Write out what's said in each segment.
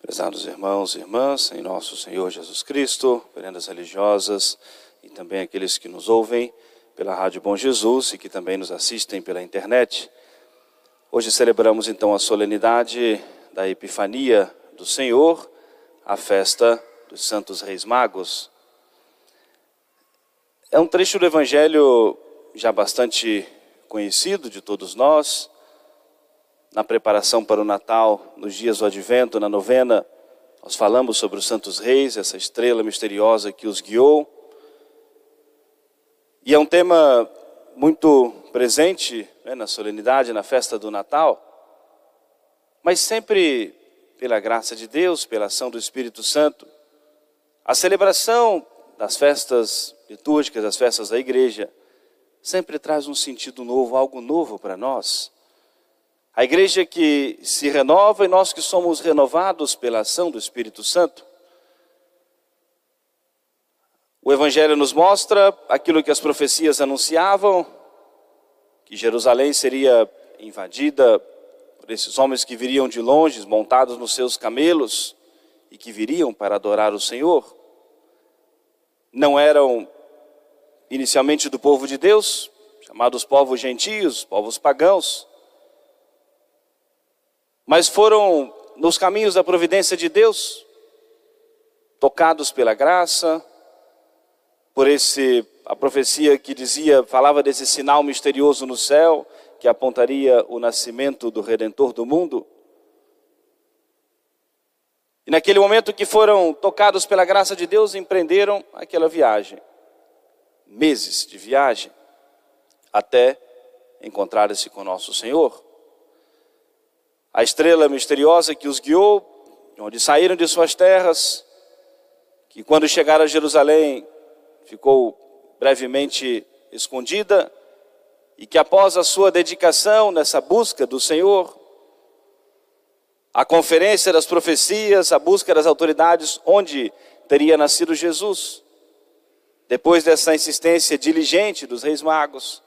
Prezados irmãos e irmãs, em nosso Senhor Jesus Cristo, veredas religiosas e também aqueles que nos ouvem pela Rádio Bom Jesus e que também nos assistem pela internet. Hoje celebramos então a solenidade da Epifania do Senhor, a festa dos Santos Reis Magos. É um trecho do Evangelho já bastante conhecido de todos nós, na preparação para o Natal, nos dias do Advento, na novena, nós falamos sobre os Santos Reis, essa estrela misteriosa que os guiou. E é um tema muito presente né, na solenidade, na festa do Natal, mas sempre pela graça de Deus, pela ação do Espírito Santo, a celebração das festas litúrgicas, das festas da igreja, sempre traz um sentido novo, algo novo para nós. A igreja que se renova e nós que somos renovados pela ação do Espírito Santo. O Evangelho nos mostra aquilo que as profecias anunciavam, que Jerusalém seria invadida por esses homens que viriam de longe, montados nos seus camelos, e que viriam para adorar o Senhor. Não eram inicialmente do povo de Deus, chamados povos gentios, povos pagãos, mas foram nos caminhos da providência de Deus, tocados pela graça, por esse a profecia que dizia, falava desse sinal misterioso no céu, que apontaria o nascimento do redentor do mundo. E naquele momento que foram tocados pela graça de Deus, empreenderam aquela viagem. Meses de viagem até encontrar-se com nosso Senhor a estrela misteriosa que os guiou, onde saíram de suas terras, que quando chegaram a Jerusalém ficou brevemente escondida, e que após a sua dedicação nessa busca do Senhor, a conferência das profecias, a busca das autoridades onde teria nascido Jesus, depois dessa insistência diligente dos reis magos,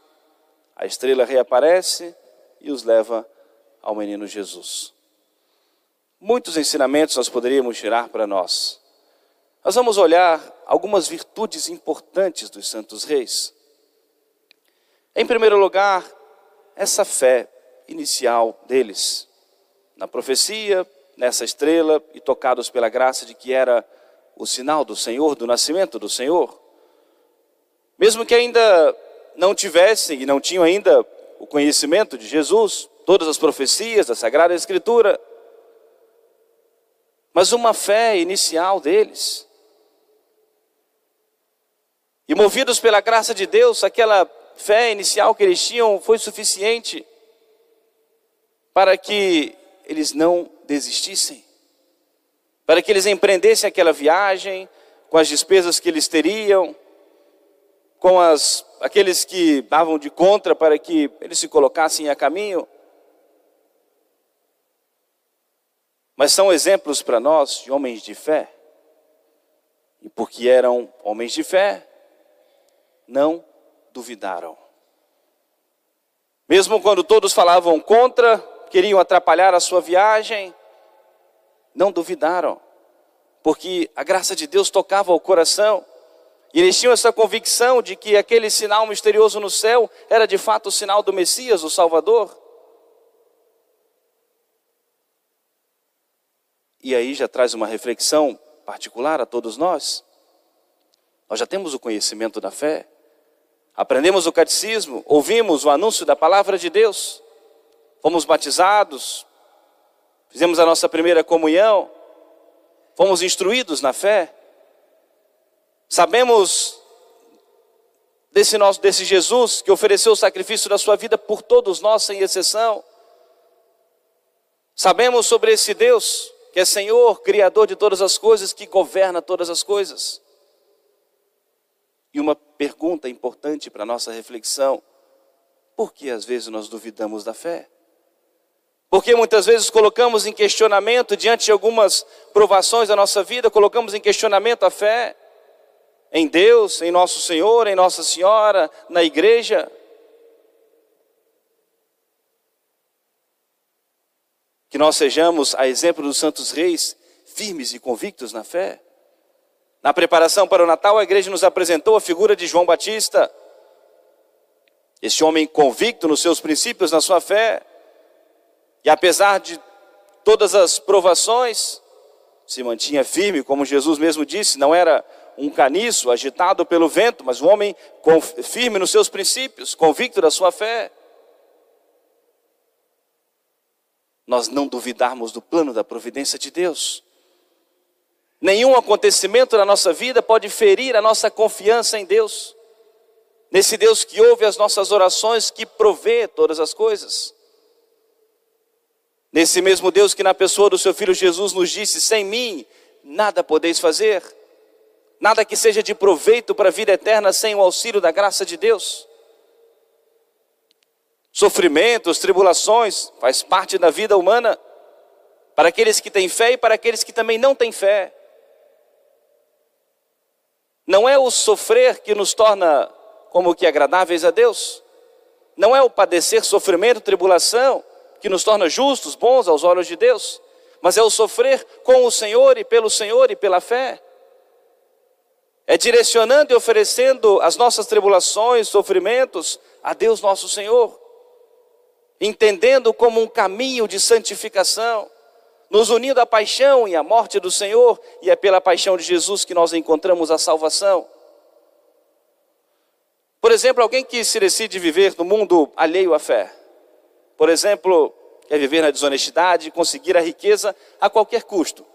a estrela reaparece e os leva ao menino Jesus. Muitos ensinamentos nós poderíamos tirar para nós. Nós vamos olhar algumas virtudes importantes dos santos reis. Em primeiro lugar, essa fé inicial deles, na profecia, nessa estrela e tocados pela graça de que era o sinal do Senhor, do nascimento do Senhor. Mesmo que ainda não tivessem e não tinham ainda o conhecimento de Jesus, todas as profecias da Sagrada Escritura, mas uma fé inicial deles. E movidos pela graça de Deus, aquela fé inicial que eles tinham foi suficiente para que eles não desistissem, para que eles empreendessem aquela viagem com as despesas que eles teriam, com as, aqueles que davam de contra para que eles se colocassem a caminho. Mas são exemplos para nós de homens de fé. E porque eram homens de fé, não duvidaram. Mesmo quando todos falavam contra, queriam atrapalhar a sua viagem, não duvidaram, porque a graça de Deus tocava o coração. E eles tinham essa convicção de que aquele sinal misterioso no céu era de fato o sinal do Messias, o Salvador. E aí já traz uma reflexão particular a todos nós. Nós já temos o conhecimento da fé, aprendemos o catecismo, ouvimos o anúncio da palavra de Deus, fomos batizados, fizemos a nossa primeira comunhão, fomos instruídos na fé, sabemos desse nosso desse Jesus que ofereceu o sacrifício da sua vida por todos nós sem exceção. Sabemos sobre esse Deus que é Senhor, Criador de todas as coisas, que governa todas as coisas. E uma pergunta importante para a nossa reflexão: por que às vezes nós duvidamos da fé? Porque muitas vezes colocamos em questionamento, diante de algumas provações da nossa vida, colocamos em questionamento a fé em Deus, em nosso Senhor, em Nossa Senhora, na igreja. Que nós sejamos, a exemplo dos santos reis, firmes e convictos na fé. Na preparação para o Natal, a igreja nos apresentou a figura de João Batista. Este homem convicto nos seus princípios, na sua fé, e apesar de todas as provações, se mantinha firme, como Jesus mesmo disse, não era um caniço agitado pelo vento, mas um homem firme nos seus princípios, convicto da sua fé. Nós não duvidarmos do plano da providência de Deus. Nenhum acontecimento na nossa vida pode ferir a nossa confiança em Deus. Nesse Deus que ouve as nossas orações, que provê todas as coisas. Nesse mesmo Deus que, na pessoa do seu filho Jesus, nos disse: sem mim nada podeis fazer, nada que seja de proveito para a vida eterna sem o auxílio da graça de Deus. Sofrimentos, tribulações, faz parte da vida humana, para aqueles que têm fé e para aqueles que também não têm fé. Não é o sofrer que nos torna como que agradáveis a Deus. Não é o padecer sofrimento, tribulação que nos torna justos, bons aos olhos de Deus, mas é o sofrer com o Senhor e pelo Senhor e pela fé. É direcionando e oferecendo as nossas tribulações, sofrimentos a Deus nosso Senhor, entendendo como um caminho de santificação nos unindo à paixão e à morte do Senhor, e é pela paixão de Jesus que nós encontramos a salvação. Por exemplo, alguém que se decide viver no mundo alheio à fé, por exemplo, quer viver na desonestidade conseguir a riqueza a qualquer custo,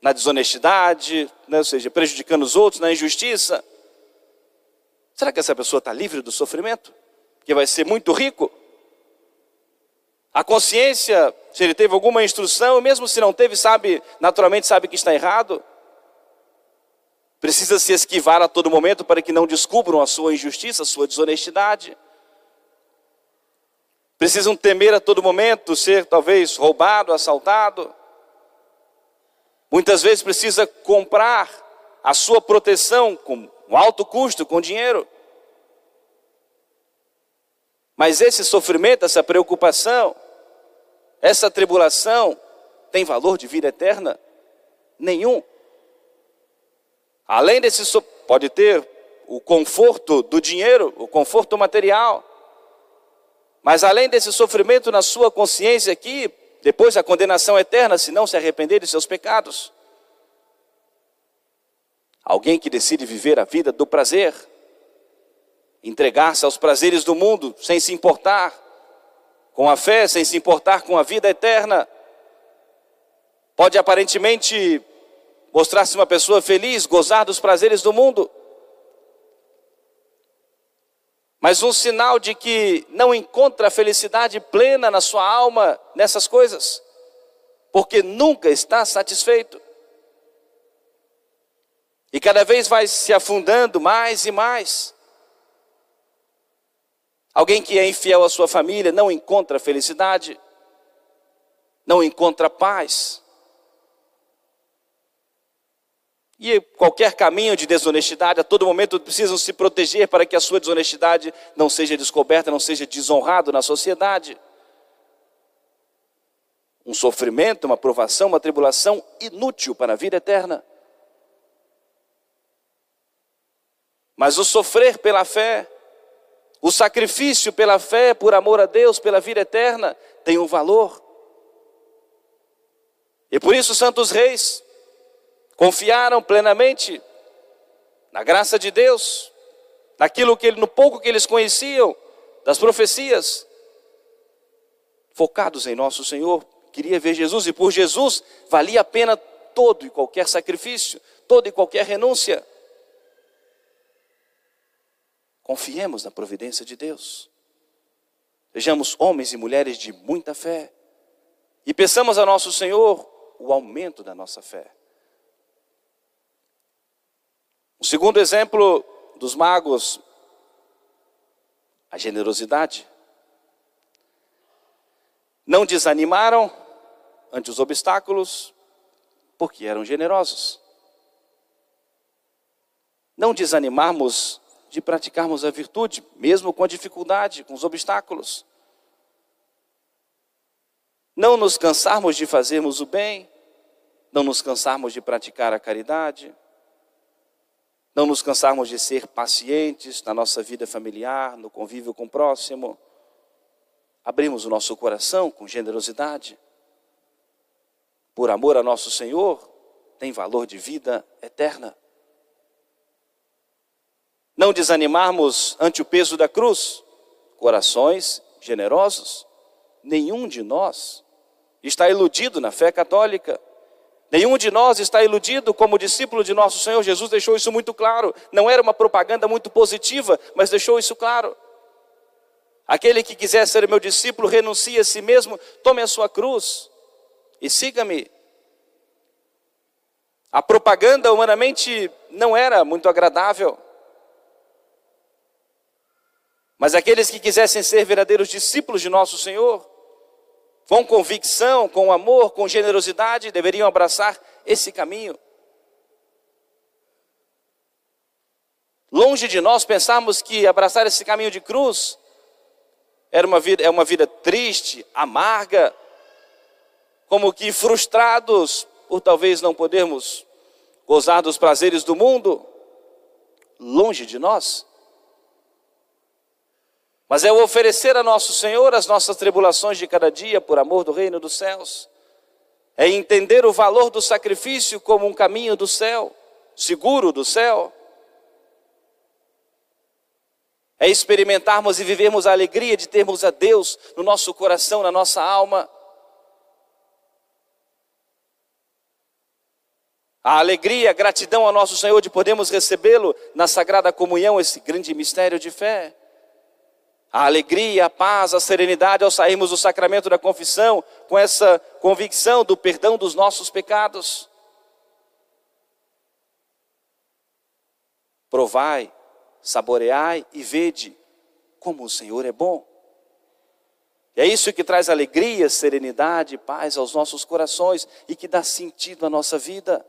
na desonestidade, né, ou seja, prejudicando os outros, na injustiça. Será que essa pessoa está livre do sofrimento? Que vai ser muito rico? A consciência, se ele teve alguma instrução, mesmo se não teve, sabe, naturalmente sabe que está errado. Precisa se esquivar a todo momento para que não descubram a sua injustiça, a sua desonestidade. Precisam temer a todo momento ser talvez roubado, assaltado. Muitas vezes precisa comprar a sua proteção com um alto custo, com dinheiro. Mas esse sofrimento, essa preocupação, essa tribulação tem valor de vida eterna? Nenhum. Além desse, pode ter o conforto do dinheiro, o conforto material. Mas além desse sofrimento na sua consciência aqui, depois a condenação eterna, se não se arrepender de seus pecados. Alguém que decide viver a vida do prazer, entregar-se aos prazeres do mundo sem se importar com a fé, sem se importar com a vida eterna. Pode aparentemente mostrar-se uma pessoa feliz, gozar dos prazeres do mundo, mas um sinal de que não encontra felicidade plena na sua alma nessas coisas, porque nunca está satisfeito. E cada vez vai se afundando mais e mais. Alguém que é infiel à sua família não encontra felicidade, não encontra paz. E qualquer caminho de desonestidade, a todo momento precisam se proteger para que a sua desonestidade não seja descoberta, não seja desonrado na sociedade. Um sofrimento, uma provação, uma tribulação inútil para a vida eterna. Mas o sofrer pela fé o sacrifício pela fé, por amor a Deus, pela vida eterna, tem um valor. E por isso, santos reis confiaram plenamente na graça de Deus, naquilo que no pouco que eles conheciam das profecias, focados em nosso Senhor, queria ver Jesus e por Jesus valia a pena todo e qualquer sacrifício, toda e qualquer renúncia. Confiemos na providência de Deus. Sejamos homens e mulheres de muita fé. E peçamos a nosso Senhor o aumento da nossa fé. O segundo exemplo dos magos, a generosidade. Não desanimaram ante os obstáculos, porque eram generosos. Não desanimarmos de praticarmos a virtude, mesmo com a dificuldade, com os obstáculos. Não nos cansarmos de fazermos o bem, não nos cansarmos de praticar a caridade, não nos cansarmos de ser pacientes na nossa vida familiar, no convívio com o próximo, abrimos o nosso coração com generosidade, por amor a nosso Senhor, tem valor de vida eterna. Não desanimarmos ante o peso da cruz, corações generosos. Nenhum de nós está iludido na fé católica. Nenhum de nós está iludido como discípulo de nosso Senhor Jesus, deixou isso muito claro. Não era uma propaganda muito positiva, mas deixou isso claro. Aquele que quiser ser meu discípulo, renuncie a si mesmo, tome a sua cruz e siga-me. A propaganda humanamente não era muito agradável. Mas aqueles que quisessem ser verdadeiros discípulos de nosso Senhor, com convicção, com amor, com generosidade, deveriam abraçar esse caminho. Longe de nós pensarmos que abraçar esse caminho de cruz era uma vida, é uma vida triste, amarga, como que frustrados por talvez não podermos gozar dos prazeres do mundo. Longe de nós. Mas é o oferecer a nosso Senhor as nossas tribulações de cada dia por amor do reino dos céus. É entender o valor do sacrifício como um caminho do céu, seguro do céu. É experimentarmos e vivermos a alegria de termos a Deus no nosso coração, na nossa alma. A alegria, a gratidão ao nosso Senhor de podermos recebê-lo na sagrada comunhão, esse grande mistério de fé a alegria, a paz, a serenidade ao sairmos do sacramento da confissão, com essa convicção do perdão dos nossos pecados. Provai, saboreai e vede como o Senhor é bom. E é isso que traz alegria, serenidade e paz aos nossos corações e que dá sentido à nossa vida.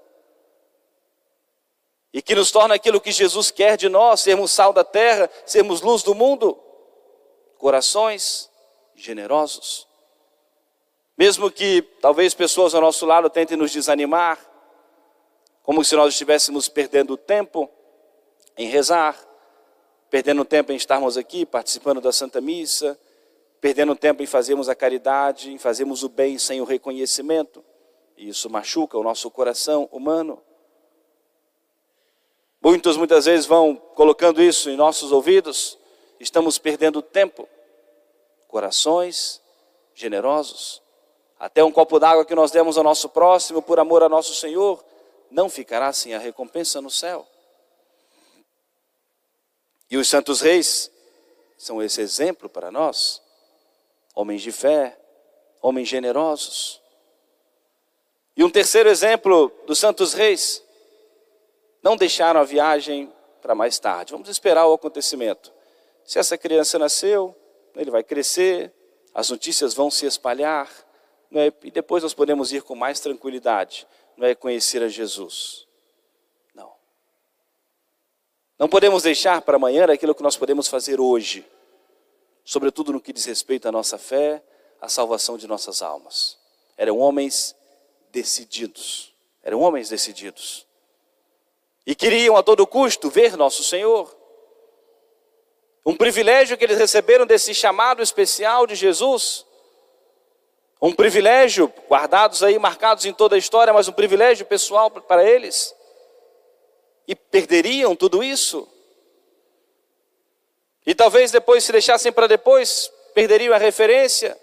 E que nos torna aquilo que Jesus quer de nós, sermos sal da terra, sermos luz do mundo corações generosos. Mesmo que talvez pessoas ao nosso lado tentem nos desanimar, como se nós estivéssemos perdendo tempo em rezar, perdendo tempo em estarmos aqui participando da Santa Missa, perdendo tempo em fazermos a caridade, em fazermos o bem sem o reconhecimento. E isso machuca o nosso coração humano. Muitos muitas vezes vão colocando isso em nossos ouvidos, estamos perdendo tempo. Corações generosos. Até um copo d'água que nós demos ao nosso próximo por amor a nosso Senhor, não ficará sem a recompensa no céu. E os santos reis são esse exemplo para nós. Homens de fé, homens generosos. E um terceiro exemplo dos santos reis, não deixaram a viagem para mais tarde. Vamos esperar o acontecimento. Se essa criança nasceu, ele vai crescer, as notícias vão se espalhar, é? e depois nós podemos ir com mais tranquilidade, não é conhecer a Jesus. Não. Não podemos deixar para amanhã aquilo que nós podemos fazer hoje, sobretudo no que diz respeito à nossa fé, à salvação de nossas almas. Eram homens decididos, eram homens decididos. E queriam a todo custo ver nosso Senhor. Um privilégio que eles receberam desse chamado especial de Jesus. Um privilégio, guardados aí, marcados em toda a história, mas um privilégio pessoal para eles. E perderiam tudo isso. E talvez depois, se deixassem para depois, perderiam a referência.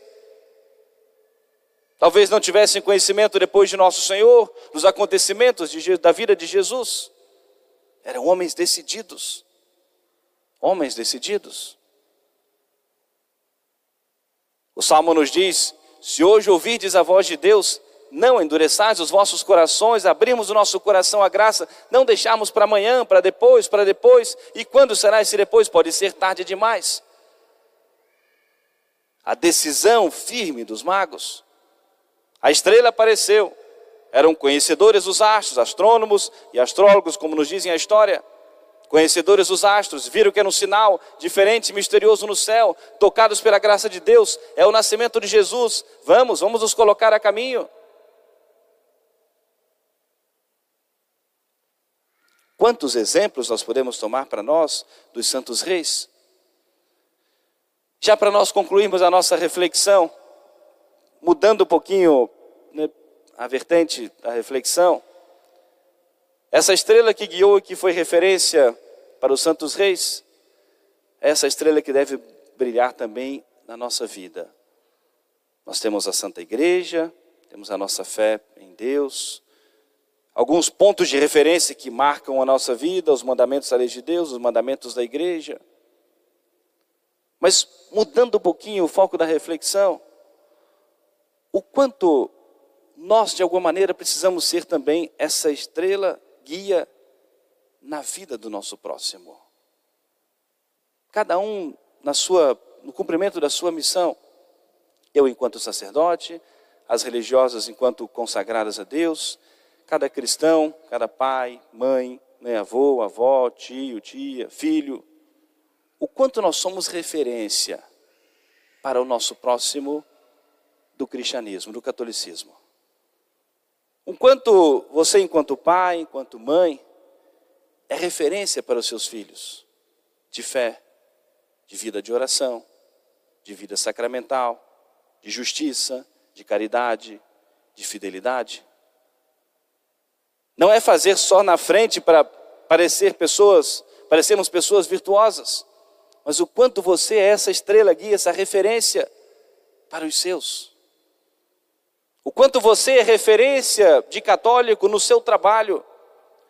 Talvez não tivessem conhecimento depois de nosso Senhor, dos acontecimentos de, da vida de Jesus. Eram homens decididos homens decididos. O Salmo nos diz: se hoje ouvirdes a voz de Deus, não endureçais os vossos corações, abrimos o nosso coração à graça, não deixarmos para amanhã, para depois, para depois, e quando será esse depois? Pode ser tarde demais. A decisão firme dos magos. A estrela apareceu, eram conhecedores dos astros, astrônomos e astrólogos, como nos dizem a história. Conhecedores dos astros, viram que era um sinal diferente, misterioso no céu, tocados pela graça de Deus, é o nascimento de Jesus. Vamos, vamos nos colocar a caminho. Quantos exemplos nós podemos tomar para nós dos santos reis? Já para nós concluirmos a nossa reflexão, mudando um pouquinho né, a vertente da reflexão, essa estrela que guiou e que foi referência para os santos reis, é essa estrela que deve brilhar também na nossa vida. Nós temos a Santa Igreja, temos a nossa fé em Deus, alguns pontos de referência que marcam a nossa vida, os mandamentos da lei de Deus, os mandamentos da igreja. Mas mudando um pouquinho o foco da reflexão, o quanto nós, de alguma maneira, precisamos ser também essa estrela guia na vida do nosso próximo. Cada um na sua, no cumprimento da sua missão. Eu, enquanto sacerdote, as religiosas, enquanto consagradas a Deus, cada cristão, cada pai, mãe, né, avô, avó, tio, tia, filho, o quanto nós somos referência para o nosso próximo do cristianismo, do catolicismo. O quanto você, enquanto pai, enquanto mãe, é referência para os seus filhos de fé, de vida de oração, de vida sacramental, de justiça, de caridade, de fidelidade. Não é fazer só na frente para parecer pessoas, parecermos pessoas virtuosas, mas o quanto você é essa estrela guia, essa referência para os seus. O quanto você é referência de católico no seu trabalho,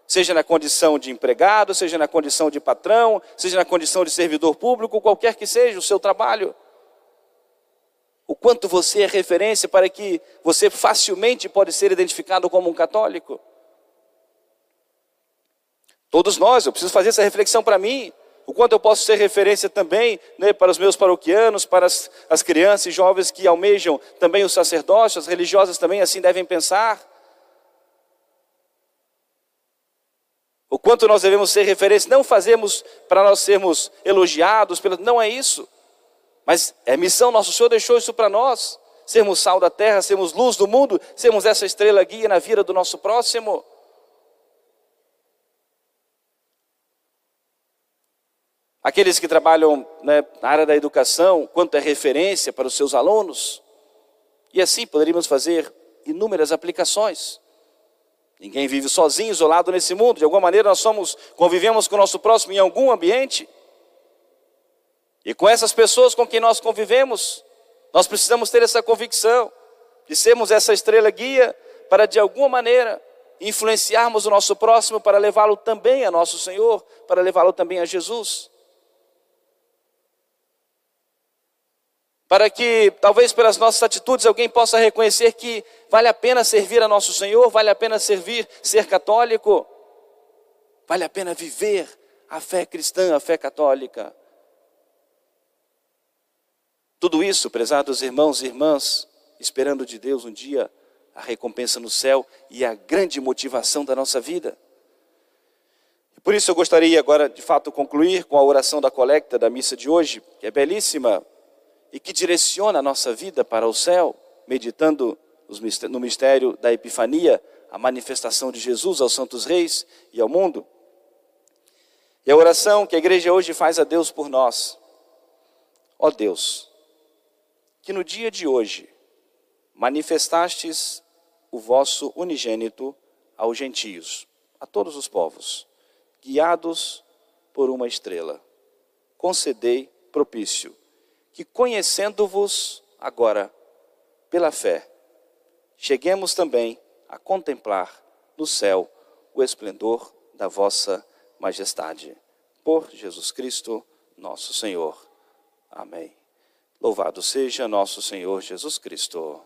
seja na condição de empregado, seja na condição de patrão, seja na condição de servidor público, qualquer que seja o seu trabalho. O quanto você é referência para que você facilmente pode ser identificado como um católico. Todos nós, eu preciso fazer essa reflexão para mim. Quanto eu posso ser referência também né, para os meus paroquianos, para as, as crianças e jovens que almejam também o sacerdócio, as religiosas também assim devem pensar. O quanto nós devemos ser referência, não fazemos para nós sermos elogiados, não é isso. Mas é missão, nosso Senhor deixou isso para nós. Sermos sal da terra, sermos luz do mundo, sermos essa estrela guia na vida do nosso próximo. Aqueles que trabalham né, na área da educação, quanto é referência para os seus alunos. E assim poderíamos fazer inúmeras aplicações. Ninguém vive sozinho, isolado nesse mundo. De alguma maneira nós somos, convivemos com o nosso próximo em algum ambiente. E com essas pessoas com quem nós convivemos, nós precisamos ter essa convicção de sermos essa estrela guia para de alguma maneira influenciarmos o nosso próximo para levá-lo também a nosso Senhor, para levá-lo também a Jesus. Para que talvez pelas nossas atitudes alguém possa reconhecer que vale a pena servir a nosso Senhor, vale a pena servir, ser católico, vale a pena viver a fé cristã, a fé católica. Tudo isso, prezados irmãos e irmãs, esperando de Deus um dia a recompensa no céu e a grande motivação da nossa vida. Por isso eu gostaria agora, de fato, concluir com a oração da colecta da missa de hoje, que é belíssima, e que direciona a nossa vida para o céu, meditando no mistério da Epifania, a manifestação de Jesus aos santos reis e ao mundo. E a oração que a igreja hoje faz a Deus por nós. Ó Deus, que no dia de hoje manifestastes o vosso unigênito aos gentios, a todos os povos, guiados por uma estrela. Concedei propício que conhecendo-vos agora pela fé, cheguemos também a contemplar no céu o esplendor da vossa majestade. Por Jesus Cristo, nosso Senhor. Amém. Louvado seja nosso Senhor Jesus Cristo.